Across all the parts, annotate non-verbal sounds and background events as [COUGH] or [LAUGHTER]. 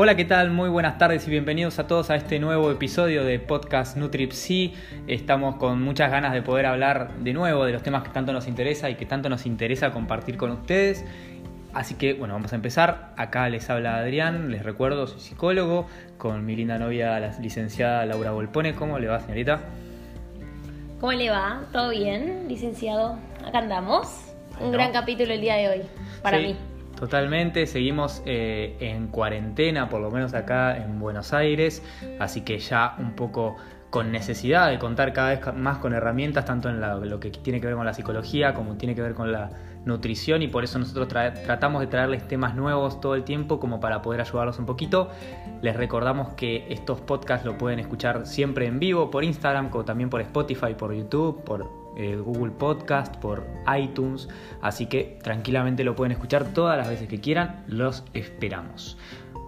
Hola, ¿qué tal? Muy buenas tardes y bienvenidos a todos a este nuevo episodio de Podcast Nutripsy. Estamos con muchas ganas de poder hablar de nuevo de los temas que tanto nos interesa y que tanto nos interesa compartir con ustedes. Así que bueno, vamos a empezar. Acá les habla Adrián, les recuerdo, soy psicólogo, con mi linda novia, la licenciada Laura Volpone. ¿Cómo le va, señorita? ¿Cómo le va? ¿Todo bien, licenciado? Acá andamos. Un gran capítulo el día de hoy, para mí. Totalmente, seguimos eh, en cuarentena, por lo menos acá en Buenos Aires, así que ya un poco con necesidad de contar cada vez más con herramientas, tanto en lo que tiene que ver con la psicología como tiene que ver con la nutrición y por eso nosotros tratamos de traerles temas nuevos todo el tiempo como para poder ayudarlos un poquito. Les recordamos que estos podcasts lo pueden escuchar siempre en vivo por Instagram, como también por Spotify, por YouTube, por eh, Google Podcast, por iTunes, así que tranquilamente lo pueden escuchar todas las veces que quieran, los esperamos.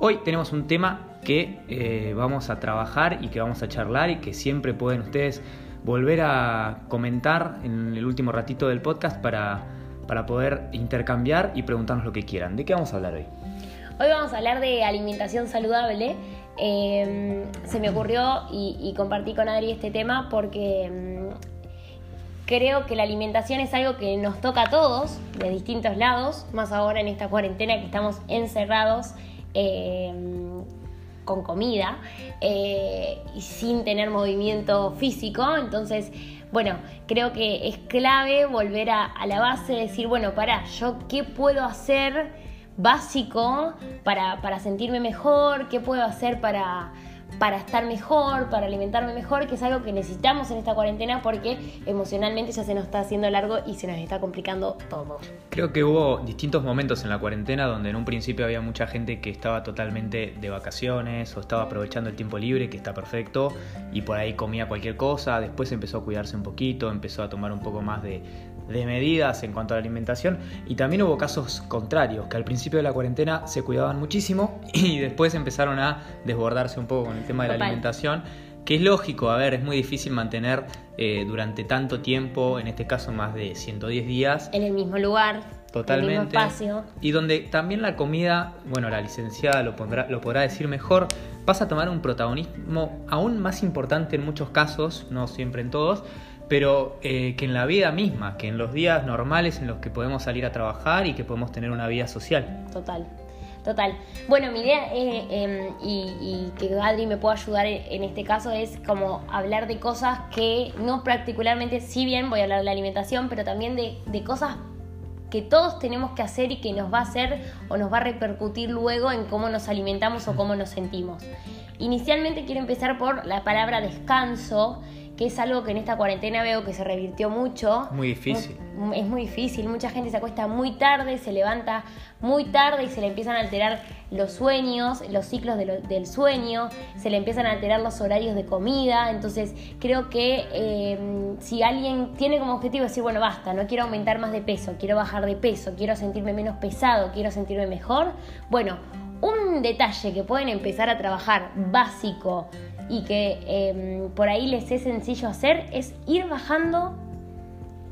Hoy tenemos un tema que eh, vamos a trabajar y que vamos a charlar y que siempre pueden ustedes volver a comentar en el último ratito del podcast para, para poder intercambiar y preguntarnos lo que quieran. ¿De qué vamos a hablar hoy? Hoy vamos a hablar de alimentación saludable. Eh, se me ocurrió y, y, compartí con Adri este tema porque mm, creo que la alimentación es algo que nos toca a todos, de distintos lados, más ahora en esta cuarentena que estamos encerrados. Eh, con comida eh, y sin tener movimiento físico. Entonces, bueno, creo que es clave volver a, la base, decir, bueno, para, yo qué puedo hacer básico para, para sentirme mejor, qué puedo hacer para para estar mejor, para alimentarme mejor, que es algo que necesitamos en esta cuarentena porque emocionalmente ya se nos está haciendo largo y se nos está complicando todo. Creo que hubo distintos momentos en la cuarentena donde en un principio había mucha gente que estaba totalmente de vacaciones o estaba aprovechando el tiempo libre, que está perfecto, y por ahí comía cualquier cosa, después empezó a cuidarse un poquito, empezó a tomar un poco más de, medidas en cuanto a la alimentación y también hubo casos contrarios, que al principio de la cuarentena se cuidaban muchísimo [LAUGHS] y después empezaron a desbordarse un poco con el tema de la alimentación, que es lógico, a ver, es muy difícil mantener eh, durante tanto tiempo, en este caso más de 110 días. En el mismo lugar. Totalmente. En el mismo espacio. Y donde también la comida, bueno, la licenciada lo, pondrá, lo podrá decir mejor, pasa a tomar un protagonismo aún más importante en muchos casos, no siempre en todos, pero eh, que en la vida misma, que en los días normales en los que podemos salir a trabajar y que podemos tener una vida social. Total. Total. Bueno, mi idea, em, y, que Adri me pueda ayudar en este caso, es como hablar de cosas que no particularmente, si bien voy a hablar de la alimentación, pero también de cosas que todos tenemos que hacer y que nos va a hacer o nos va a repercutir luego en cómo nos alimentamos o cómo nos sentimos. Inicialmente quiero empezar por la palabra descanso, que es algo que en esta cuarentena veo que se revirtió mucho. Muy difícil. Es muy difícil, mucha gente se acuesta muy tarde, se levanta muy tarde y se le empiezan a alterar los sueños, los ciclos del sueño, se le empiezan a alterar los horarios de comida, entonces creo que em, si alguien tiene como objetivo decir, bueno, basta, no quiero aumentar más de peso, quiero bajar de peso, quiero sentirme menos pesado, quiero sentirme mejor, bueno, un detalle que pueden empezar a trabajar básico y que em, por ahí les es sencillo hacer es ir bajando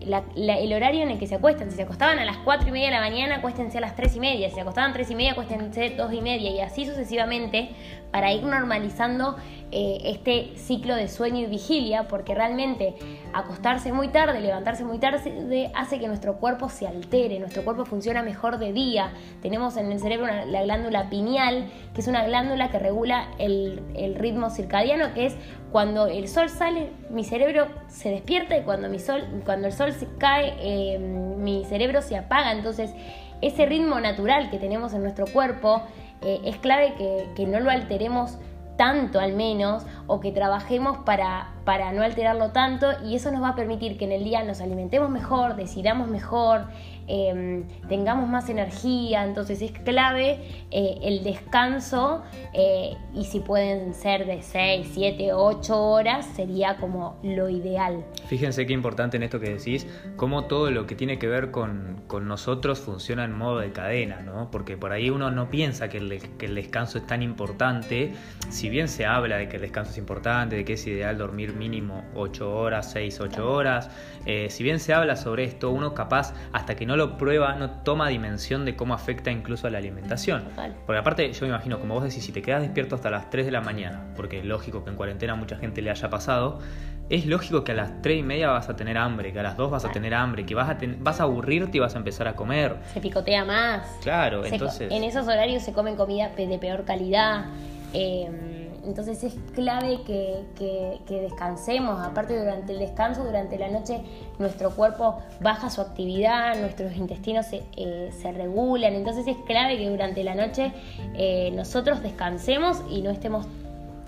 el horario en el que se acuestan. Si se acostaban a las 4 y media de la mañana, acuéstense a las 3 y media. Si se acostaban a 3 y media, acuéstense 2 y media. Y así sucesivamente para ir normalizando eh, este ciclo de sueño y vigilia, porque realmente acostarse muy tarde, levantarse muy tarde, hace que nuestro cuerpo se altere, nuestro cuerpo funciona mejor de día. Tenemos en el cerebro la glándula pineal, que es una glándula que regula el, ritmo circadiano, que es cuando el sol sale, mi cerebro se despierta y cuando, mi sol, cuando el sol se cae, eh, mi cerebro se apaga. Entonces, ese ritmo natural que tenemos en nuestro cuerpo eh, es clave que no lo alteremos tanto al menos, o que trabajemos para, para no alterarlo tanto, y eso nos va a permitir que en el día nos alimentemos mejor, decidamos mejor, Em, tengamos más energía, entonces es clave eh, el descanso eh, y si pueden ser de 6, 7, 8 horas sería como lo ideal. Fíjense qué importante en esto que decís, cómo todo lo que tiene que ver con, con nosotros funciona en modo de cadena, ¿no? porque por ahí uno no piensa que el, que el descanso es tan importante, si bien se habla de que el descanso es importante, de que es ideal dormir mínimo 8 horas, 6, 8 horas, eh, si bien se habla sobre esto, uno capaz hasta que no lo prueba, no toma dimensión de cómo afecta incluso a la alimentación. Total. Porque aparte, yo me imagino, como vos decís, si te quedas despierto hasta las 3 de la mañana, porque es lógico que en cuarentena mucha gente le haya pasado, es lógico que a las 3 y media vas a tener hambre, que a las 2 vas a tener hambre, que vas a, ten- vas a aburrirte y vas a empezar a comer. Se picotea más. Claro, Se entonces... en esos horarios se comen comida de peor calidad. eh, entonces es clave que, que- que descansemos. Aparte, durante el descanso, durante la noche, nuestro cuerpo baja su actividad, nuestros intestinos se, eh, se regulan. Entonces es clave que durante la noche eh, nosotros descansemos y no estemos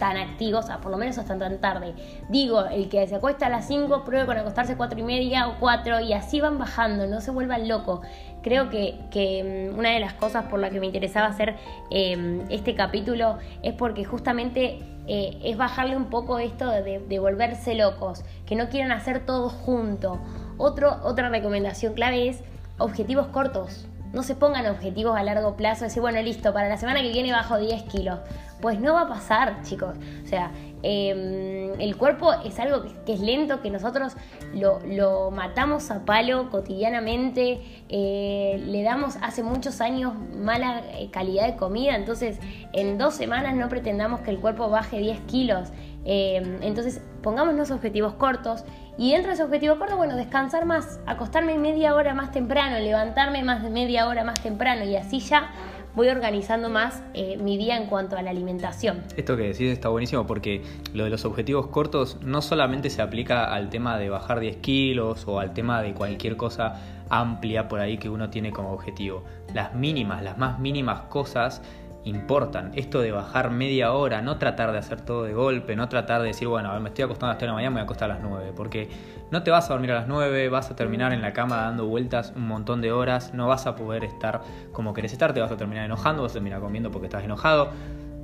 tan activos, a por lo menos hasta tan tarde. Digo, el que se acuesta a las 5, pruebe con acostarse 4 y media o 4 y así van bajando, no se vuelvan locos. Creo que, que, mm, una de las cosas por la que me interesaba hacer eh, este capítulo es porque justamente eh, es bajarle un poco esto de, de volverse locos, que no quieran hacer todo junto. Otro, otra recomendación clave es objetivos cortos. No se pongan objetivos a largo plazo, decir, bueno, listo, para la semana que viene bajo 10 kilos. Pues no va a pasar, chicos. O sea, eh, el cuerpo es algo que, que es lento, que nosotros lo, lo matamos a palo cotidianamente, eh, le damos hace muchos años mala eh, calidad de comida, entonces en dos semanas no pretendamos que el cuerpo baje 10 kilos. Eh, entonces pongámonos objetivos cortos y dentro de ese objetivo corto, bueno, descansar más, acostarme media hora más temprano, levantarme más de media hora más temprano y así ya voy organizando más eh, mi día en cuanto a la alimentación. Esto que decís está buenísimo porque lo de los objetivos cortos no solamente se aplica al tema de bajar 10 kilos o al tema de cualquier cosa amplia por ahí que uno tiene como objetivo. Las mínimas, las más mínimas cosas importan. Esto de bajar media hora, no tratar de hacer todo de golpe, no tratar de decir, bueno, a ver, me estoy acostando a las 3 de la mañana, me voy a acostar a las 9, porque no te vas a dormir a las 9, vas a terminar en la cama dando vueltas un montón de horas, no vas a poder estar como querés estar, te vas a terminar enojando, vas a terminar comiendo porque estás enojado,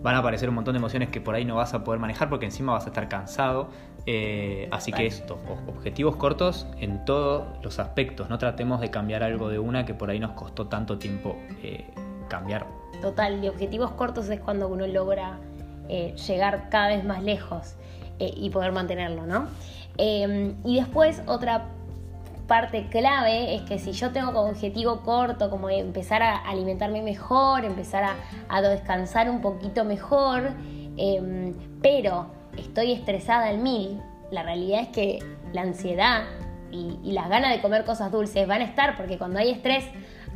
van a aparecer un montón de emociones que por ahí no vas a poder manejar porque encima vas a estar cansado. Eh, así que esto, objetivos cortos en todos los aspectos, no tratemos de cambiar algo de una que por ahí nos costó tanto tiempo eh, cambiar. Total, de objetivos cortos es cuando uno logra eh, llegar cada vez más lejos eh, y poder mantenerlo, ¿no? Eh, y después otra parte clave es que si yo tengo como objetivo corto, como empezar a alimentarme mejor, empezar a, descansar un poquito mejor, eh, pero estoy estresada al mil, la realidad es que la ansiedad y, y las ganas de comer cosas dulces van a estar porque cuando hay estrés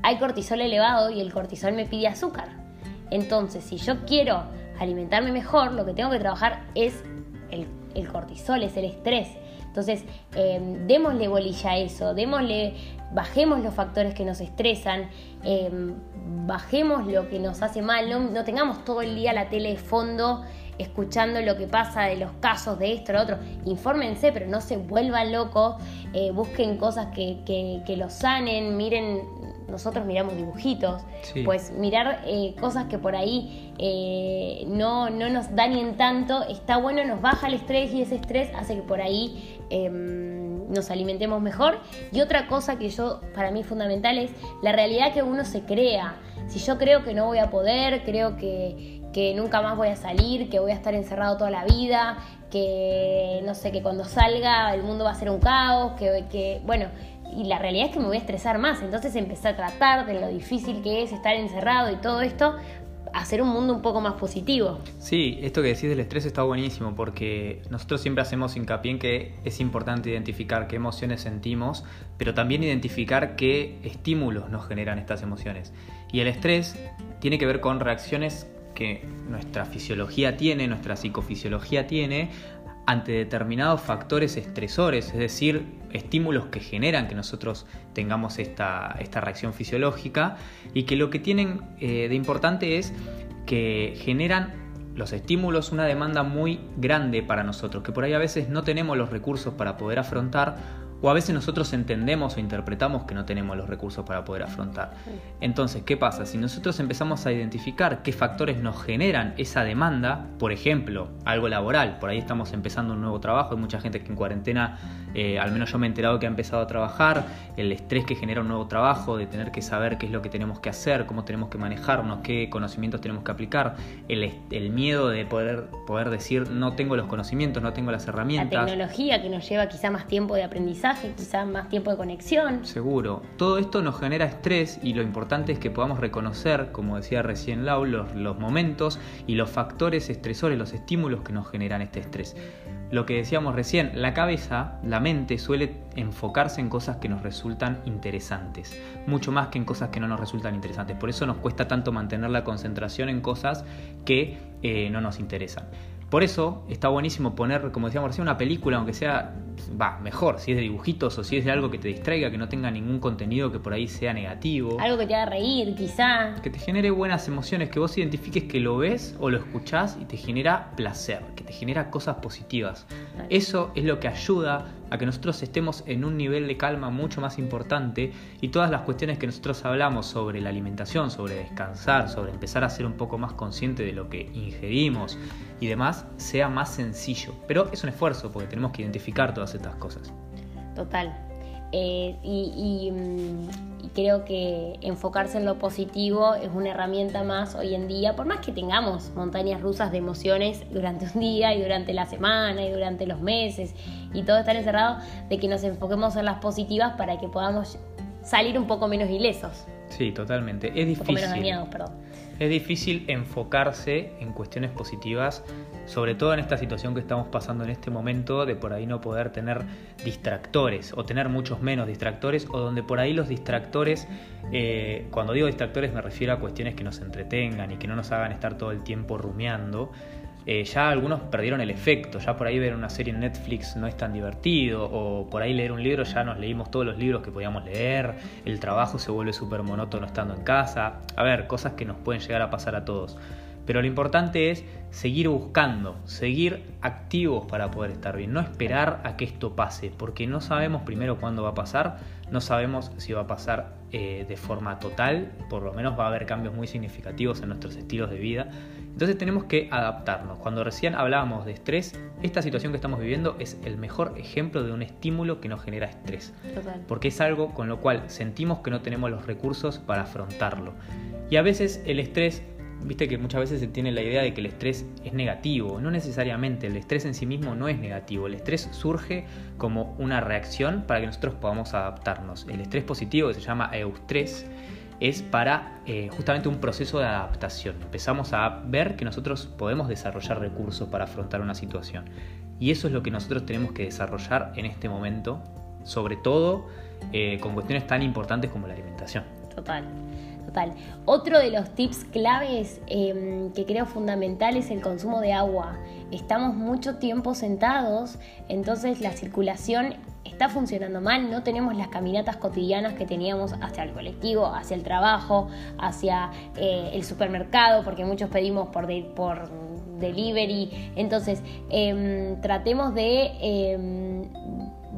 hay cortisol elevado y el cortisol me pide azúcar. Entonces, si yo quiero alimentarme mejor, lo que tengo que trabajar es el, cortisol, es el estrés. Entonces, eh, démosle bolilla a eso, démosle, bajemos los factores que nos estresan, eh, bajemos lo que nos hace mal, no, no tengamos todo el día la tele de fondo escuchando lo que pasa de los casos de esto, lo otro. Infórmense, pero no se vuelvan locos, eh, busquen cosas que, que, que los sanen, miren, nosotros miramos dibujitos, Sí. pues mirar eh, cosas que por ahí eh, no, no nos dañen tanto, está bueno, nos baja el estrés y ese estrés hace que por ahí eh, nos alimentemos mejor. Y otra cosa que yo, para mí fundamental es la realidad que uno se crea. Si yo creo que no voy a poder, creo que, que nunca más voy a salir, que voy a estar encerrado toda la vida, que no sé, que cuando salga el mundo va a ser un caos, que, que bueno, y la realidad es que me voy a estresar más. Entonces empecé a tratar de lo difícil que es estar encerrado y todo esto, hacer un mundo un poco más positivo. Sí, esto que decís del estrés está buenísimo porque nosotros siempre hacemos hincapié en que es importante identificar qué emociones sentimos, pero también identificar qué estímulos nos generan estas emociones. Y el estrés tiene que ver con reacciones que nuestra fisiología tiene, nuestra psicofisiología tiene, ante determinados factores estresores, es decir, estímulos que generan que nosotros tengamos esta, esta reacción fisiológica y que lo que tienen eh, de importante es que generan los estímulos una demanda muy grande para nosotros, que por ahí a veces no tenemos los recursos para poder afrontar o a veces nosotros entendemos o interpretamos que no tenemos los recursos para poder afrontar. Entonces, ¿qué pasa? Si nosotros empezamos a identificar qué factores nos generan esa demanda, por ejemplo, algo laboral, por ahí estamos empezando un nuevo trabajo, hay mucha gente que en cuarentena, eh, al menos yo me he enterado que ha empezado a trabajar, el estrés que genera un nuevo trabajo, de tener que saber qué es lo que tenemos que hacer, cómo tenemos que manejarnos, qué conocimientos tenemos que aplicar, el, el miedo de poder, poder decir no tengo los conocimientos, no tengo las La herramientas. tecnología que nos lleva quizá más tiempo de aprendizaje. Mensaje, quizá más tiempo de conexión. Seguro. Todo esto nos genera estrés y lo importante es que podamos reconocer, como decía recién Lau, los, los momentos y los factores estresores, los estímulos que nos generan este estrés. Lo que decíamos recién, la cabeza, la mente suele enfocarse en cosas que nos resultan interesantes, mucho más que en cosas que no nos resultan interesantes. Por eso nos cuesta tanto mantener la concentración en cosas que eh, no nos interesan. Por eso está buenísimo poner, como decíamos recién, una película, aunque sea, va, mejor, si es de dibujitos o si es de algo que te distraiga, que no tenga ningún contenido que por ahí sea negativo. Algo que te haga reír, quizá. Que te genere buenas emociones, que vos identifiques que lo ves o lo escuchás y te genera placer, que te genera cosas positivas. Eso es lo que ayuda a que nosotros estemos en un nivel de calma mucho más importante y todas las cuestiones que nosotros hablamos sobre la alimentación, sobre descansar, sobre empezar a ser un poco más consciente de lo que ingerimos y demás, sea más sencillo. Pero es un esfuerzo porque tenemos que identificar todas estas cosas. Total. Eh, y, mm, y, creo que enfocarse en lo positivo es una herramienta más hoy en día, por más que tengamos montañas rusas de emociones durante un día y durante la semana y durante los meses y todo estar encerrado, de que nos enfoquemos en las positivas para que podamos salir un poco menos ilesos. Sí, totalmente. Es difícil. Un poco menos dañados, perdón. Es difícil enfocarse en cuestiones positivas, sobre todo en esta situación que estamos pasando en este momento, de por ahí no poder tener distractores o tener muchos menos distractores, o donde por ahí los distractores, eh, cuando digo distractores me refiero a cuestiones que nos entretengan y que no nos hagan estar todo el tiempo rumiando. Eh, ya algunos perdieron el efecto, ya por ahí ver una serie en Netflix no es tan divertido, o por ahí leer un libro ya nos leímos todos los libros que podíamos leer, el trabajo se vuelve súper monótono estando en casa, a ver, cosas que nos pueden llegar a pasar a todos. Pero lo importante es seguir buscando, seguir activos para poder estar bien, no esperar a que esto pase, porque no sabemos primero cuándo va a pasar, no sabemos si va a pasar eh, de forma total, por lo menos va a haber cambios muy significativos en nuestros estilos de vida. Entonces tenemos que adaptarnos. Cuando recién hablábamos de estrés, esta situación que estamos viviendo es el mejor ejemplo de un estímulo que nos genera estrés. Total. Porque es algo con lo cual sentimos que no tenemos los recursos para afrontarlo. Y a veces el estrés Viste que muchas veces se tiene la idea de que el estrés es negativo. No necesariamente, el estrés en sí mismo no es negativo. El estrés surge como una reacción para que nosotros podamos adaptarnos. El estrés positivo, que se llama eustrés, es para eh, justamente un proceso de adaptación. Empezamos a ver que nosotros podemos desarrollar recursos para afrontar una situación. Y eso es lo que nosotros tenemos que desarrollar en este momento, sobre todo eh, con cuestiones tan importantes como la alimentación. Total. Total. Otro de los tips claves em, que creo fundamental es el consumo de agua. Estamos mucho tiempo sentados, entonces la circulación está funcionando mal, no tenemos las caminatas cotidianas que teníamos hacia el colectivo, hacia el trabajo, hacia eh, el supermercado, porque muchos pedimos por, por delivery. Entonces, em, tratemos de em,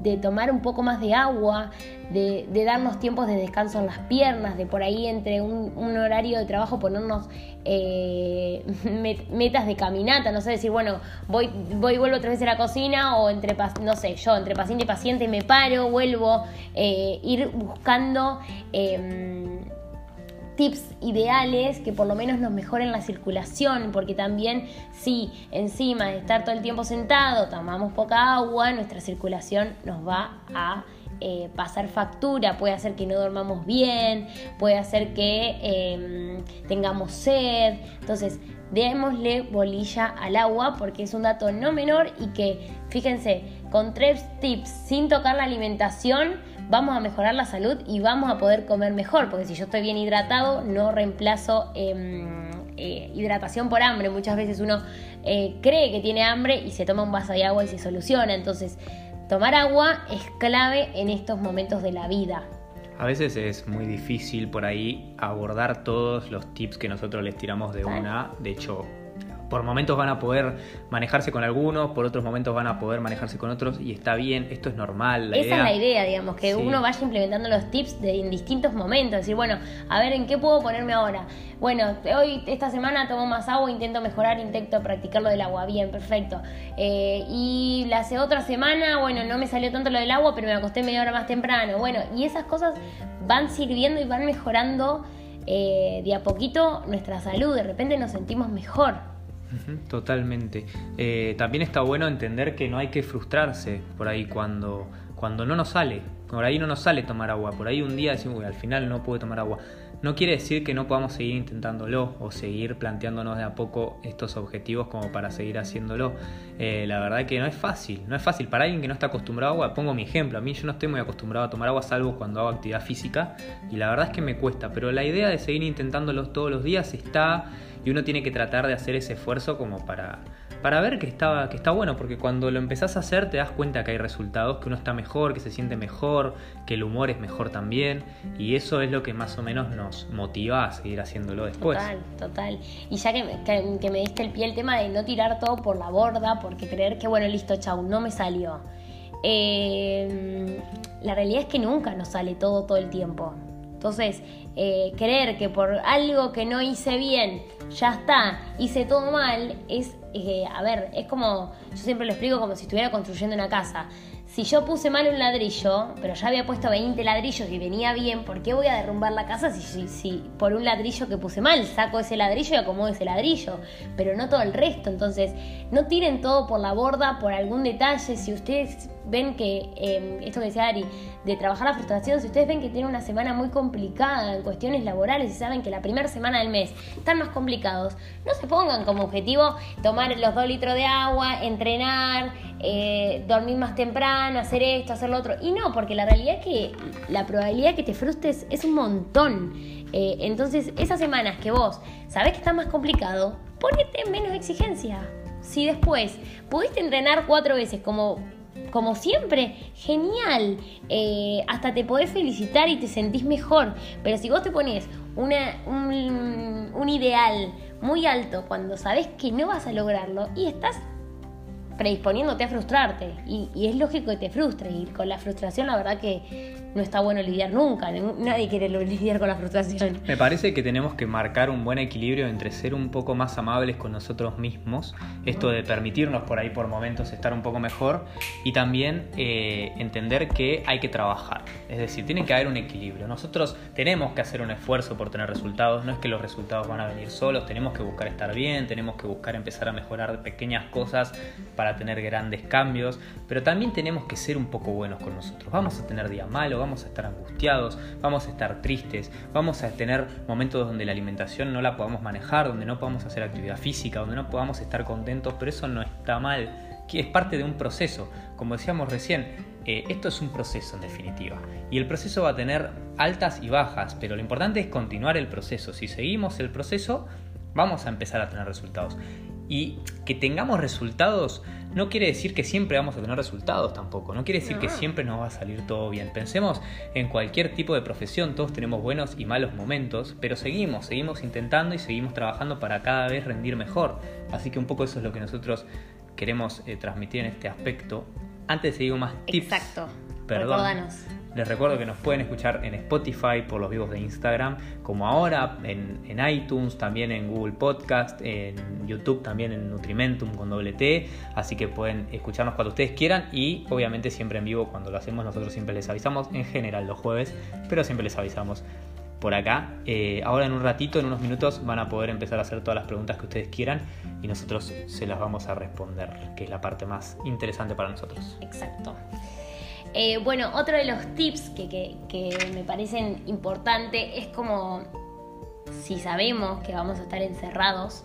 de tomar un poco más de agua, de, darnos tiempos de descanso en las piernas, de por ahí entre un, horario de trabajo ponernos eh, [LAUGHS] metas de caminata, no sé, decir, bueno, voy, voy vuelvo otra vez a la cocina o entre, no sé, yo, entre paciente y paciente me paro, vuelvo, eh, ir buscando... Em, tips ideales que por lo menos nos mejoren la circulación, porque también si encima de estar todo el tiempo sentado tomamos poca agua, nuestra circulación nos va a eh, pasar factura, puede hacer que no dormamos bien, puede hacer que em, tengamos sed. Entonces, démosle bolilla al agua porque es un dato no menor y que, fíjense, con tres tips sin tocar la alimentación, vamos a mejorar la salud y vamos a poder comer mejor, porque si yo estoy bien hidratado, no reemplazo em, eh, hidratación por hambre. Muchas veces uno eh, cree que tiene hambre y se toma un vaso de agua y se soluciona. Entonces, tomar agua es clave en estos momentos de la vida. A veces es muy difícil por ahí abordar todos los tips que nosotros les tiramos de una. De hecho, por momentos van a poder manejarse con algunos, por otros momentos van a poder manejarse con otros y está bien, esto es normal. Esa es la idea, digamos, que uno vaya implementando los tips de, en distintos momentos, decir, bueno, a ver, ¿en qué puedo ponerme ahora? Bueno, hoy, esta semana tomo más agua, intento mejorar, intento practicar lo del agua, bien, perfecto. Eh, y la hace otra semana, bueno, no me salió tanto lo del agua, pero me acosté media hora más temprano, bueno, y esas cosas van sirviendo y van mejorando eh, de a poquito nuestra salud, de repente nos sentimos mejor. Totalmente. Eh, también está bueno entender que no hay que frustrarse por ahí cuando, cuando no nos sale. Por ahí no nos sale tomar agua, por ahí un día decimos, "Uy, al final no pude tomar agua. No quiere decir que no podamos seguir intentándolo o seguir planteándonos de a poco estos objetivos como para seguir haciéndolo. Eh, la verdad que no es fácil, no es fácil. Para alguien que no está acostumbrado a agua, pongo mi ejemplo, a mí yo no estoy muy acostumbrado a tomar agua salvo cuando hago actividad física y la verdad es que me cuesta, pero la idea de seguir intentándolo todos los días está y uno tiene que tratar de hacer ese esfuerzo como para para ver que está, que está bueno, porque cuando lo empezás a hacer te das cuenta que hay resultados, que uno está mejor, que se siente mejor, que el humor es mejor también, y eso es lo que más o menos nos motiva a seguir haciéndolo después. Total, total. Y ya que, que, me diste el pie el tema de no tirar todo por la borda, porque creer que, bueno, listo, chau, no me salió. Eh, la realidad es que nunca nos sale todo todo el tiempo. Entonces, eh, creer que por algo que no hice bien, ya está, hice todo mal, es, eh, a ver, es como, yo siempre lo explico como si estuviera construyendo una casa. Si yo puse mal un ladrillo, pero ya había puesto 20 ladrillos y venía bien, ¿por qué voy a derrumbar la casa si, si, si por un ladrillo que puse mal? Saco ese ladrillo y acomodo ese ladrillo, pero no todo el resto. Entonces, no tiren todo por la borda, por algún detalle. Si ustedes ven que, eh, esto que decía Ari, de trabajar la frustración, si ustedes ven que tienen una semana muy complicada en cuestiones laborales y saben que la primera semana del mes están más complicados, no se pongan como objetivo tomar los dos litros de agua, entrenar, eh, dormir más temprano, hacer esto, hacer lo otro. Y no, porque la realidad es que la probabilidad de que te frustres es un montón. Eh, entonces, esas semanas que vos sabés que está más complicado, ponete menos exigencia. Si después pudiste entrenar cuatro veces como como siempre, genial. Eh, hasta te podés felicitar y te sentís mejor. Pero si vos te pones un, un ideal muy alto cuando sabés que no vas a lograrlo y estás predisponiéndote a frustrarte. Y, es lógico que te frustre. Y con la frustración, la verdad que no está bueno lidiar nunca. Nadie quiere [LAUGHS] lidiar con la frustración. Me parece que tenemos que marcar un buen equilibrio entre ser un poco más amables con nosotros mismos, esto de permitirnos por ahí por momentos estar un poco mejor, y también eh, entender que hay que trabajar. Es decir, tiene que haber un equilibrio. Nosotros tenemos que hacer un esfuerzo por tener resultados. No es que los resultados van a venir solos. Tenemos que buscar estar bien. Tenemos que buscar empezar a mejorar pequeñas cosas para tener grandes cambios. Pero también tenemos que ser un poco buenos con nosotros. Vamos a tener días malos vamos a estar angustiados, vamos a estar tristes, vamos a tener momentos donde la alimentación no la podamos manejar, donde no podamos hacer actividad física, donde no podamos estar contentos, pero eso no está mal, que es parte de un proceso. Como decíamos recién, eh, esto es un proceso en definitiva. Y el proceso va a tener altas y bajas, pero lo importante es continuar el proceso. Si seguimos el proceso, vamos a empezar a tener resultados. Y que tengamos resultados no quiere decir que siempre vamos a tener resultados tampoco, no quiere decir que siempre nos va a salir todo bien. Pensemos en cualquier tipo de profesión, todos tenemos buenos y malos momentos, pero seguimos, seguimos intentando y seguimos trabajando para cada vez rendir mejor. Así que un poco eso es lo que nosotros queremos eh, transmitir en este aspecto. Antes de seguir más tips. Exacto. Perdón. Les recuerdo que nos pueden escuchar en Spotify por los vivos de Instagram, como ahora, en, en, iTunes, también en Google Podcast, en YouTube, también en Nutrimentum con doble T. Así que pueden escucharnos cuando ustedes quieran y obviamente siempre en vivo cuando lo hacemos. Nosotros siempre les avisamos, en general los jueves, pero siempre les avisamos por acá. Eh, ahora en un ratito, en unos minutos, van a poder empezar a hacer todas las preguntas que ustedes quieran y nosotros se las vamos a responder, que es la parte más interesante para nosotros. Exacto. Eh, bueno, otro de los tips que, que, que me parecen importantes es como si sabemos que vamos a estar encerrados,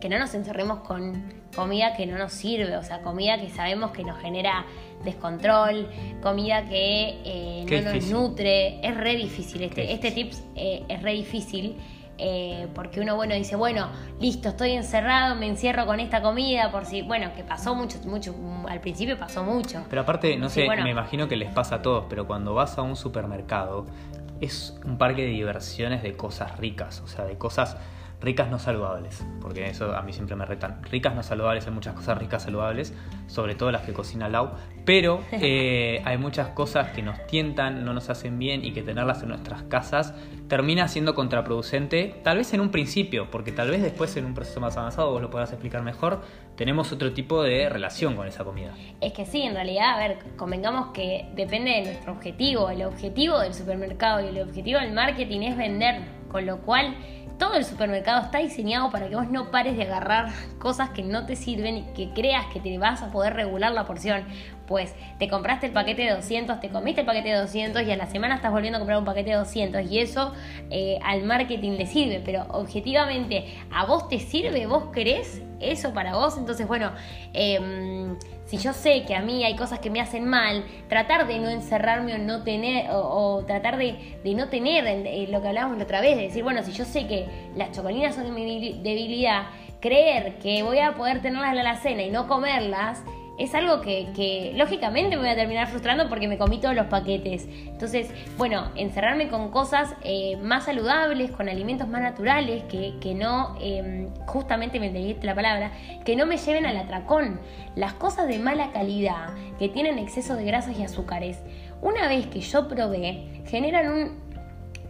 que no nos encerremos con comida que no nos sirve, o sea, comida que sabemos que nos genera descontrol, comida que eh, no nos nutre. Es re difícil, este, este tips eh, es re difícil. Eh, porque uno, bueno, dice, bueno, listo, estoy encerrado, me encierro con esta comida, por si, bueno, que pasó mucho, mucho, al principio pasó mucho. Pero aparte, no sé, me imagino que les pasa a todos, pero cuando vas a un supermercado, es un parque de diversiones de cosas ricas, o sea, de cosas ricas no saludables, porque eso a mí siempre me retan. Ricas no saludables, hay muchas cosas ricas saludables, sobre todo las que cocina Lau, pero [LAUGHS] eh, hay muchas cosas que nos tientan, no nos hacen bien y que tenerlas en nuestras casas termina siendo contraproducente, tal vez en un principio, porque tal vez después en un proceso más avanzado vos lo podrás explicar mejor, tenemos otro tipo de relación con esa comida. Es que sí, en realidad, a ver, convengamos que depende de nuestro objetivo, el objetivo del supermercado y el objetivo del marketing es vender, con lo cual todo el supermercado está diseñado para que vos no pares de agarrar cosas que no te sirven y que creas que te vas a poder regular la porción. después. Te compraste el paquete de 200, te comiste el paquete de 200 y a la semana estás volviendo a comprar un paquete de 200 y eso eh, al marketing le sirve, pero objetivamente, ¿a vos te sirve? ¿Vos querés eso para vos? Entonces, bueno, eh, si yo sé que a mí hay cosas que me hacen mal, tratar de no encerrarme o no tener, o, tratar de, no tener lo que hablábamos la otra vez, de decir, bueno, si yo sé que las chocolinas son de mi debilidad, creer que voy a poder tenerlas en la alacena y no comerlas, es algo que, lógicamente me voy a terminar frustrando porque me comí todos los paquetes. Entonces, bueno, encerrarme con cosas eh, más saludables, con alimentos más naturales, que, que no, em, justamente me entendiste la palabra, que no me lleven al atracón. Las cosas de mala calidad, que tienen exceso de grasas y azúcares, una vez que yo probé, generan un...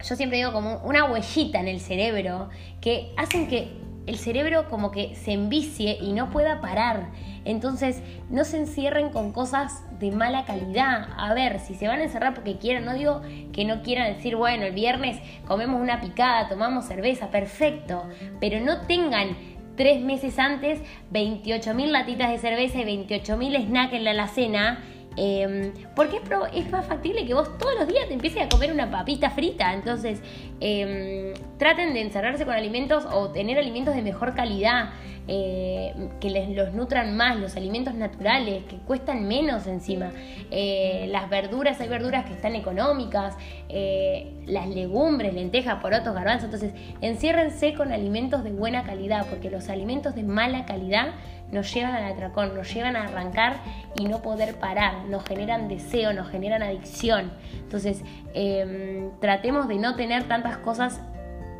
Yo siempre digo como una huellita en el cerebro que hacen que el cerebro como que se envicie y no pueda parar. Entonces, no se encierren con cosas de mala calidad. A ver, si se van a encerrar porque quieran, no digo que no quieran decir, bueno, el viernes comemos una picada, tomamos cerveza, perfecto, pero no tengan tres meses antes 28.000 latitas de cerveza y 28.000 snacks en la alacena Em, porque es, más factible que vos todos los días te empieces a comer una papita frita. Entonces, em, traten de encerrarse con alimentos o tener alimentos de mejor calidad, eh, que les los nutran más, los alimentos naturales, que cuestan menos encima. Eh, las verduras, hay verduras que están económicas, eh, las legumbres, lentejas, porotos, garbanzos. Entonces, enciérrense con alimentos de buena calidad, porque los alimentos de mala calidad nos llevan al atracón, nos llevan a arrancar y no poder parar, nos generan deseo, nos generan adicción. Entonces, em, tratemos de no tener tantas cosas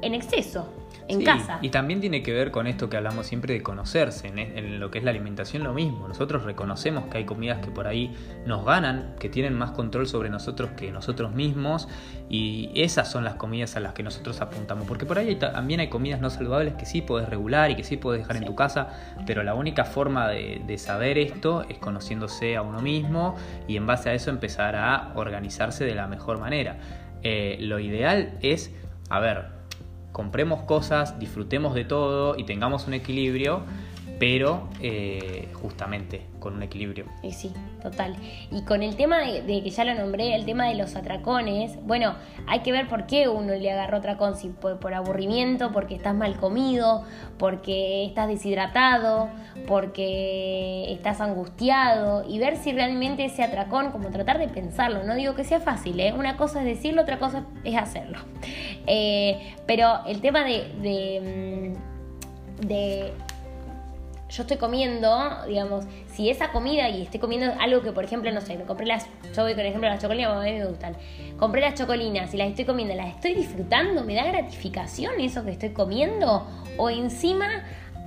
en exceso en casa. Y también tiene que ver con esto que hablamos siempre de conocerse. En, lo que es la alimentación, lo mismo. Nosotros reconocemos que hay comidas que por ahí nos ganan, que tienen más control sobre nosotros que nosotros mismos. Y esas son las comidas a las que nosotros apuntamos. Porque por ahí también hay comidas no saludables que sí puedes regular y que sí puedes dejar en tu casa. Pero la única forma de, saber esto es conociéndose a uno mismo y en base a eso empezar a organizarse de la mejor manera. Eh, lo ideal es, a ver, compremos cosas, disfrutemos de todo y tengamos un equilibrio, pero eh, justamente con un equilibrio. Sí, total. Y con el tema de, que ya lo nombré, el tema de los atracones, bueno, hay que ver por qué uno le agarró atracón, si por, por aburrimiento, porque estás mal comido, porque estás deshidratado, porque estás angustiado, y ver si realmente ese atracón, como tratar de pensarlo, no digo que sea fácil, ¿eh? una cosa es decirlo, otra cosa es hacerlo. Eh, pero el tema de, mm, de yo estoy comiendo, digamos, si esa comida y estoy comiendo algo que, por ejemplo, no sé, me compré las, yo voy con ejemplo las chocolinas, a mí me gustan, compré las chocolinas y las estoy comiendo, las estoy disfrutando, me da gratificación eso que estoy comiendo, o encima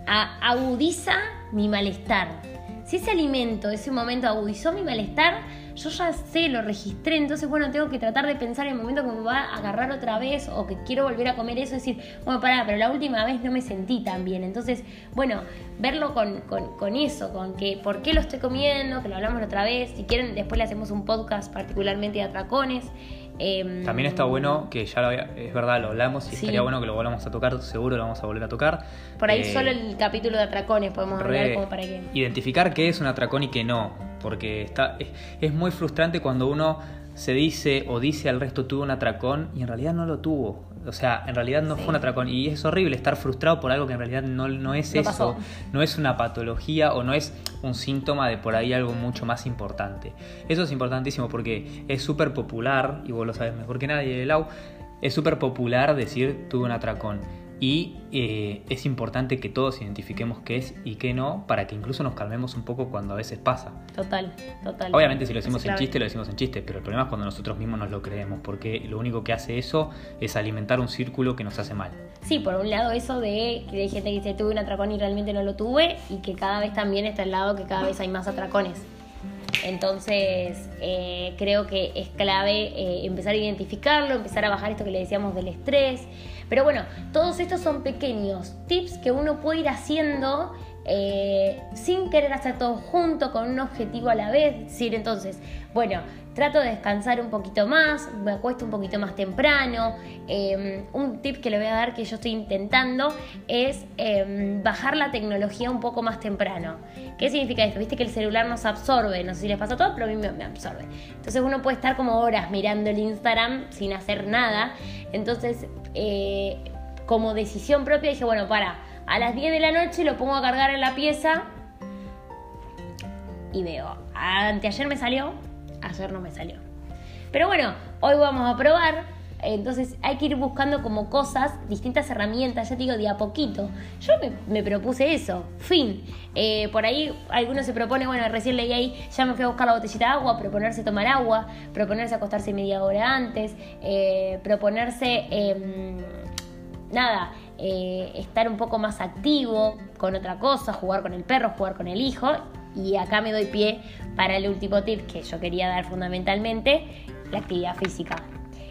agudiza mi malestar. Si ese alimento, ese momento agudizó mi malestar, yo ya sé, lo registré, entonces bueno, tengo que tratar de pensar en el momento me va a agarrar otra vez o que quiero volver a comer eso, decir, bueno, pará, pero la última vez no me sentí tan bien. Entonces, bueno, verlo con, con, eso, con que por qué lo estoy comiendo, que lo hablamos otra vez, si quieren después le hacemos un podcast particularmente de atracones. Em, También está bueno que ya lo es verdad, lo hablamos y estaría bueno que lo volvamos a tocar, seguro lo vamos a volver a tocar. Por ahí eh, solo el capítulo de atracones podemos hablar como para que... Identificar qué es un atracón y qué no porque está, es, muy frustrante cuando uno se dice o dice al resto tuvo un atracón y en realidad no lo tuvo. O sea, en realidad no fue un atracón. Y es horrible estar frustrado por algo que en realidad no, no es eso. No es una patología o no es un síntoma de por ahí algo mucho más importante. Eso es importantísimo porque es súper popular, y vos lo sabes mejor que nadie, Lau, es súper popular decir tuve un atracón y eh, es importante que todos identifiquemos qué es y qué no para que incluso nos calmemos un poco cuando a veces pasa. Total, total. Obviamente si lo decimos en chiste, lo decimos en chiste, pero el problema es cuando nosotros mismos nos lo creemos, porque lo único que hace eso es alimentar un círculo que nos hace mal. Sí, por un lado eso de que hay gente que dice tuve un atracón y realmente no lo tuve, y que cada vez también está el lado que cada vez hay más atracones. Entonces, eh, creo que es clave eh, empezar a identificarlo, empezar a bajar esto que le decíamos del estrés. Pero bueno, todos estos son pequeños tips que uno puede ir haciendo eh, sin querer hacer todo junto, con un objetivo a la vez. Decir, entonces, bueno, trato de descansar un poquito más, me acuesto un poquito más temprano. Em, un tip que le voy a dar que yo estoy intentando es em, bajar la tecnología un poco más temprano. ¿Qué significa esto? Viste que el celular nos absorbe, no sé si les pasa a todos, pero a mí me, absorbe. Entonces uno puede estar como horas mirando el Instagram sin hacer nada. Entonces, eh, como decisión propia dije, bueno, para, a las 10 de la noche lo pongo a cargar en la pieza y veo, anteayer me salió, ayer no me salió. Pero bueno, hoy vamos a probar. Entonces hay que ir buscando como cosas, distintas herramientas, ya te digo, de a poquito. Yo me, propuse eso, fin. Eh, por ahí algunos se propone, bueno, recién leí ahí, ya me fui a buscar la botellita de agua, proponerse tomar agua, proponerse acostarse media hora antes, eh, proponerse, em, nada, eh, estar un poco más activo con otra cosa, jugar con el perro, jugar con el hijo y acá me doy pie para el último tip que yo quería dar fundamentalmente, la actividad física.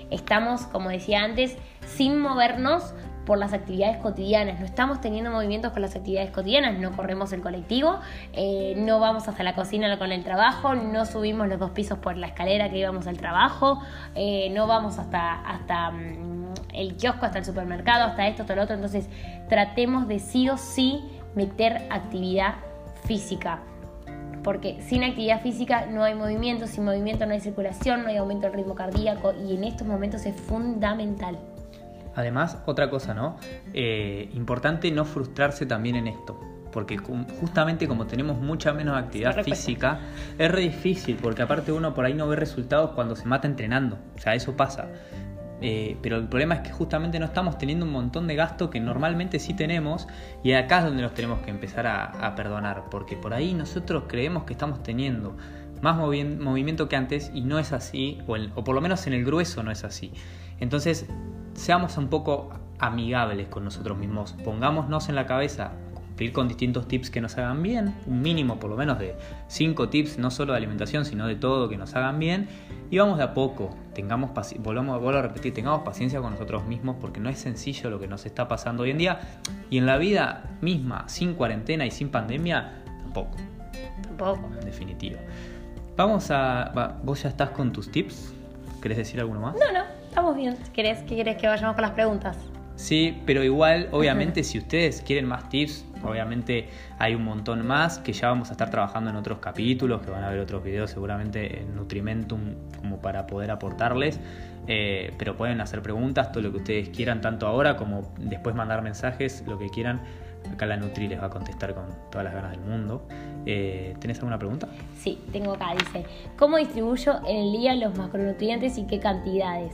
Estamos, como decía antes, sin movernos por las actividades cotidianas, no estamos teniendo movimientos con las actividades cotidianas, no corremos el colectivo, eh, no vamos hasta la cocina con el trabajo, no subimos los dos pisos por la escalera que íbamos al trabajo, eh, no vamos hasta, hasta mm, el kiosco, hasta el supermercado, hasta esto, hasta lo otro, entonces tratemos de sí o sí meter actividad física porque sin actividad física no hay movimiento, sin movimiento no hay circulación, no hay aumento del ritmo cardíaco y en estos momentos es fundamental. Además, otra cosa, ¿no? Eh, importante no frustrarse también en esto. Porque justamente como tenemos mucha menos actividad física, es re difícil, porque aparte uno por ahí no ve resultados cuando se mata entrenando. O sea, eso pasa. Eh, pero el problema es que justamente no estamos teniendo un montón de gasto que normalmente sí tenemos y acá es donde nos tenemos que empezar a, perdonar, porque por ahí nosotros creemos que estamos teniendo más movimiento que antes y no es así, o por lo menos en el grueso no es así. Entonces, seamos un poco amigables con nosotros mismos, pongámonos en la cabeza con distintos tips que nos hagan bien, un mínimo por lo menos de 5 tips, no solo de alimentación, sino de todo que nos hagan bien, y vamos de a poco, tengamos volvamos, vuelvo a repetir, tengamos paciencia con nosotros mismos porque no es sencillo lo que nos está pasando hoy en día, y en la vida misma, sin cuarentena y sin pandemia, tampoco. Tampoco. En definitiva. Vamos a... ¿Vos ya estás con tus tips? ¿Querés decir alguno más? No, no, estamos bien. ¿Querés, ¿Querés que vayamos con las preguntas? Sí, pero igual, obviamente, si ustedes quieren más tips, obviamente hay un montón más que ya vamos a estar trabajando en otros capítulos, que van a ver otros videos seguramente en Nutrimentum como para poder aportarles. Eh, pero pueden hacer preguntas, todo lo que ustedes quieran, tanto ahora como después mandar mensajes, lo que quieran. Acá la Nutri les va a contestar con todas las ganas del mundo. Eh, ¿Tenés alguna pregunta? Sí, tengo acá, dice, ¿cómo distribuyo en el día los macronutrientes y qué cantidades?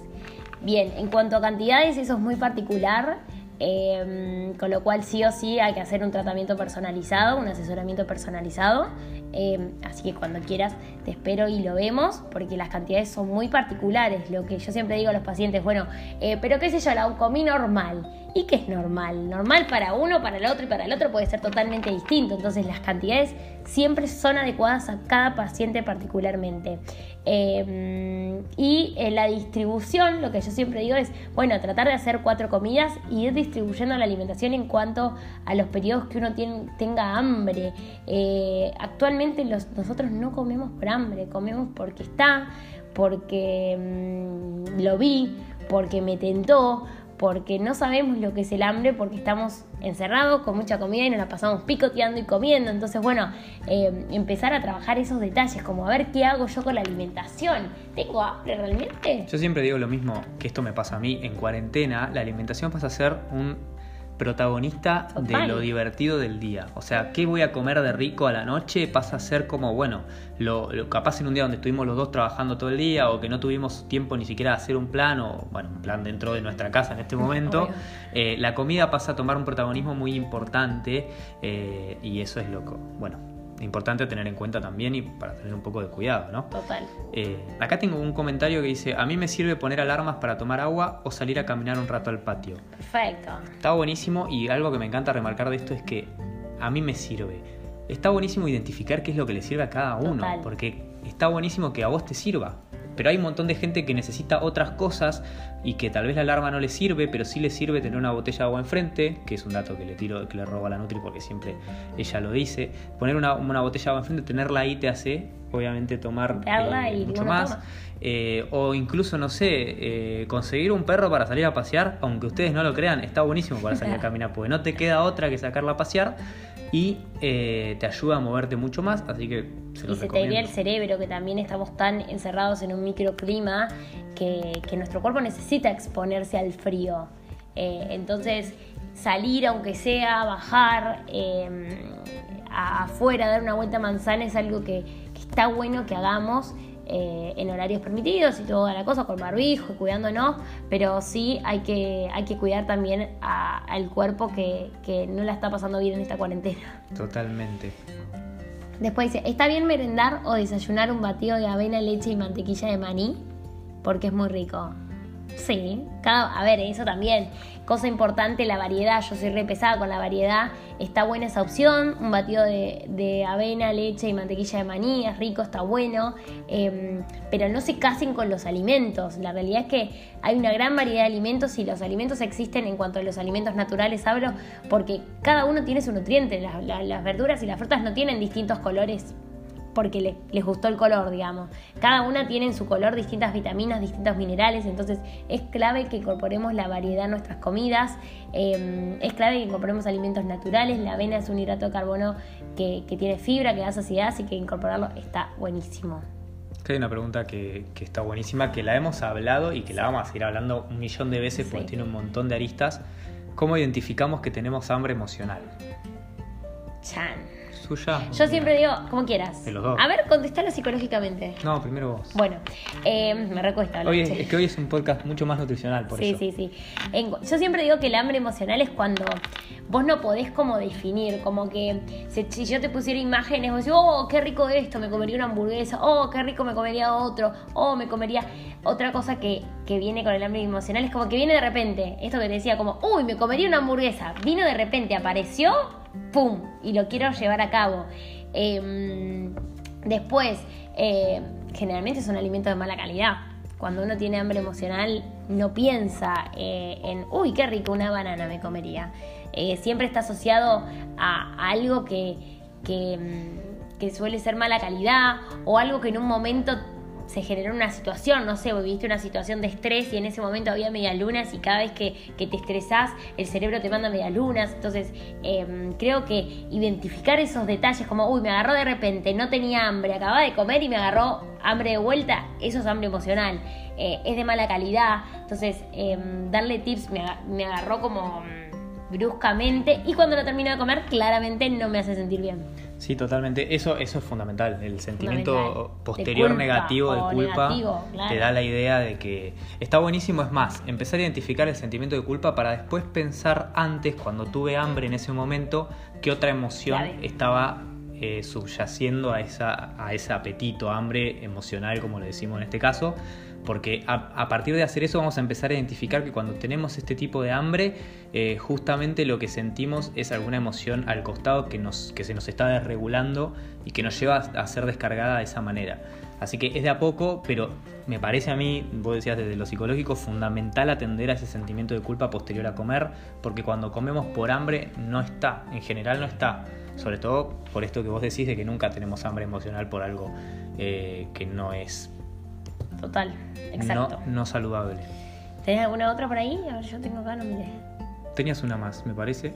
Bien, en cuanto a cantidades, eso es muy particular. Em, con lo cual sí o sí hay que hacer un tratamiento personalizado, un asesoramiento personalizado. Em, así que cuando quieras te espero y lo vemos, porque las cantidades son muy particulares. Lo que yo siempre digo a los pacientes, bueno, eh, pero qué sé yo, la comí normal. ¿Y qué es normal? Normal para uno, para el otro y para el otro puede ser totalmente distinto. Entonces las cantidades siempre son adecuadas a cada paciente particularmente. Em, y en la distribución, lo que yo siempre digo es, bueno, tratar de hacer cuatro comidas y ir distribuyendo la alimentación en cuanto a los periodos que uno tenga hambre. Eh, actualmente nosotros no comemos por hambre, comemos porque está, porque mm, lo vi, porque me tentó, porque no sabemos lo que es el hambre, porque estamos encerrados con mucha comida y nos la pasamos picoteando y comiendo. Entonces, bueno, eh, empezar a trabajar esos detalles, como a ver qué hago yo con la alimentación. ¿Tengo hambre realmente? Yo siempre digo lo mismo, que esto me pasa a mí, en cuarentena, la alimentación pasa a ser un protagonista de lo divertido del día. O sea, ¿qué voy a comer de rico a la noche? Pasa a ser como, bueno, lo, capaz en un día donde estuvimos los dos trabajando todo el día o que no tuvimos tiempo ni siquiera de hacer un plan o, bueno, un plan dentro de nuestra casa en este momento, eh, la comida pasa a tomar un protagonismo muy importante eh, y eso es loco. Bueno, importante tener en cuenta también y para tener un poco de cuidado, ¿no? Total. Eh, acá tengo un comentario que dice, a mí me sirve poner alarmas para tomar agua o salir a caminar un rato al patio. Perfecto. Está buenísimo y algo que me encanta remarcar de esto es que a mí me sirve. Está buenísimo identificar qué es lo que le sirve a cada uno, porque está buenísimo que a vos te sirva. Pero hay un montón de gente que necesita otras cosas y que tal vez la alarma no le sirve, pero sí le sirve tener una botella de agua enfrente, que es un dato que le tiro, que le robo a la Nutri porque siempre ella lo dice. Poner una, botella de agua enfrente, tenerla ahí te hace obviamente tomar eh, y mucho más. toma. Eh, o incluso, no sé, eh, conseguir un perro para salir a pasear, aunque ustedes no lo crean, está buenísimo para salir a [LAUGHS] caminar, porque no te queda otra que sacarla a pasear y eh, te ayuda a moverte mucho más, así que se Y se te iría el cerebro, que también estamos tan encerrados en un microclima que, que nuestro cuerpo necesita exponerse al frío. Entonces, salir, aunque sea, bajar a- afuera, dar una vuelta a manzana, es algo que, que está bueno que hagamos. Eh, en horarios permitidos y toda la cosa, con barbijo y cuidándonos, pero sí hay que, hay que cuidar también a- al cuerpo que, que no la está pasando bien en esta cuarentena. Totalmente. Después dice, ¿está bien merendar o desayunar un batido de avena, leche y mantequilla de maní? Porque es muy rico. Sí, cada, a ver, eso también. Cosa importante, la variedad. Yo soy re pesada con la variedad. Está buena esa opción. Un batido de, de avena, leche y mantequilla de maní. Es rico, está bueno. Eh, pero no se casen con los alimentos. La realidad es que hay una gran variedad de alimentos y los alimentos existen en cuanto a los alimentos naturales. Hablo porque cada uno tiene su nutriente. Las, la- las verduras y las frutas no tienen distintos colores porque le- les gustó el color, digamos. Cada una tiene en su color distintas vitaminas, distintos minerales, entonces es clave que incorporemos la variedad en nuestras comidas, eh, es clave que incorporemos alimentos naturales, la avena es un hidrato de carbono que, que tiene fibra, que da saciedad, así que incorporarlo está buenísimo. Hay una pregunta que, que está buenísima, que la hemos hablado y que la vamos a seguir hablando un millón de veces porque Sí. tiene un montón de aristas. ¿Cómo identificamos que tenemos hambre emocional? Chan. ¿Suya? Yo siempre digo, como quieras. De los dos. A ver, contestalo psicológicamente. No, primero vos. Bueno, eh, me recuesta. Hoy es, es que hoy es un podcast mucho más nutricional, por sí, eso. sí, sí. En- yo siempre digo que el hambre emocional es cuando vos no podés como definir, como que si, si yo te pusiera imágenes, vos decís, oh, qué rico esto, me comería una hamburguesa, oh, qué rico me comería otro, oh, me comería otra cosa que, que viene con el hambre emocional, es como que viene de repente, esto que te decía, como, uy, me comería una hamburguesa, vino de repente, apareció, ¡pum! Y lo quiero llevar a cabo. Em, después, eh, generalmente es un alimento de mala calidad. Cuando uno tiene hambre emocional, no piensa eh, en, uy, qué rico, una banana me comería. Eh, siempre está asociado a, algo que, mm, que suele ser mala calidad o algo que en un momento se generó una situación, no sé, viviste una situación de estrés y en ese momento había medialunas y cada vez que, que te estresás el cerebro te manda medialunas. Entonces, eh, creo que identificar esos detalles como, uy, me agarró de repente, no tenía hambre, acababa de comer y me agarró hambre de vuelta, eso es hambre emocional. Eh, es de mala calidad. Entonces, eh, darle tips me, me agarró como bruscamente y cuando lo termino de comer, claramente no me hace sentir bien. Sí, totalmente. Eso, eso es fundamental. El sentimiento Fundamental. posterior De culpa negativo de culpa negativo, claro. te da la idea de que está buenísimo. Es más, empezar a identificar el sentimiento de culpa para después pensar antes, cuando tuve hambre en ese momento, qué otra emoción estaba eh, subyaciendo a, esa, a ese apetito, hambre emocional, como le decimos en este caso. Porque a, partir de hacer eso vamos a empezar a identificar que cuando tenemos este tipo de hambre, eh, justamente lo que sentimos es alguna emoción al costado que, nos, que se nos está desregulando y que nos lleva a ser descargada de esa manera. Así que es de a poco, pero me parece a mí, vos decías desde lo psicológico, fundamental atender a ese sentimiento de culpa posterior a comer, porque cuando comemos por hambre no está, en general no está. Sobre todo por esto que vos decís de que nunca tenemos hambre emocional por algo eh, que no es Total, exacto. no, no saludable. ¿Tenés alguna otra por ahí? A ver, yo tengo acá, no miré. Tenías una más, me parece.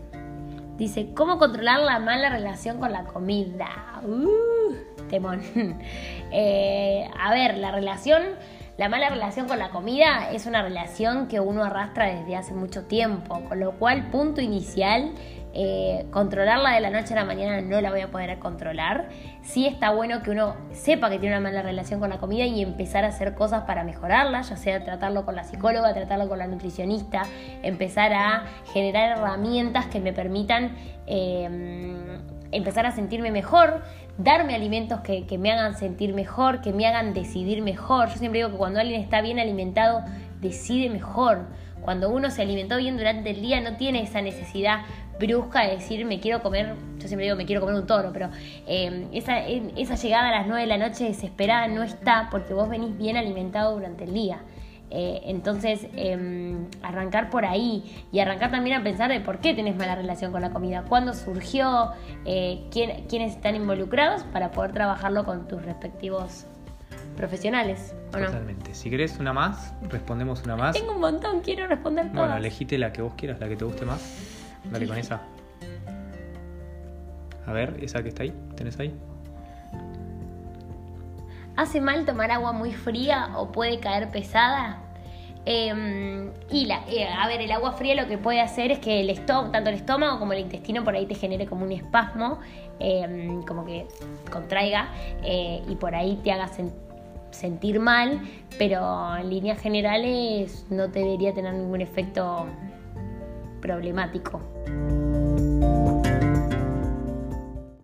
Dice, ¿cómo controlar la mala relación con la comida? Uh, temón. [LAUGHS] Eh, a ver, la relación, la mala relación con la comida es una relación que uno arrastra desde hace mucho tiempo, con lo cual, punto inicial, eh, controlarla de la noche a la mañana no la voy a poder controlar. Sí está bueno que uno sepa que tiene una mala relación con la comida y empezar a hacer cosas para mejorarla, ya sea tratarlo con la psicóloga, tratarlo con la nutricionista, empezar a generar herramientas que me permitan eh, empezar a sentirme mejor, darme alimentos que, que me hagan sentir mejor, que me hagan decidir mejor. Yo siempre digo que cuando alguien está bien alimentado, decide mejor. Cuando uno se alimentó bien durante el día, no tiene esa necesidad brusca de decir me quiero comer, yo siempre digo me quiero comer un toro, pero eh, esa, esa llegada a las 9 de la noche desesperada no está porque vos venís bien alimentado durante el día. Eh, entonces, em, arrancar por ahí y arrancar también a pensar de por qué tenés mala relación con la comida, cuándo surgió, eh, quién, quiénes están involucrados para poder trabajarlo con tus respectivos profesionales. ¿o no? Totalmente. Si querés una más, respondemos una más. Tengo un montón, quiero responder todas. Bueno, elegite la que vos quieras, la que te guste más. Dale con esa. A ver, esa que está ahí, ¿tenés ahí? ¿Hace mal tomar agua muy fría o puede caer pesada? Eh, y la, eh, a ver, el agua fría lo que puede hacer es que el estómago, tanto el estómago como el intestino por ahí te genere como un espasmo, eh, como que contraiga eh, y por ahí te haga sen- sentir mal, pero en líneas generales no debería tener ningún efecto problemático.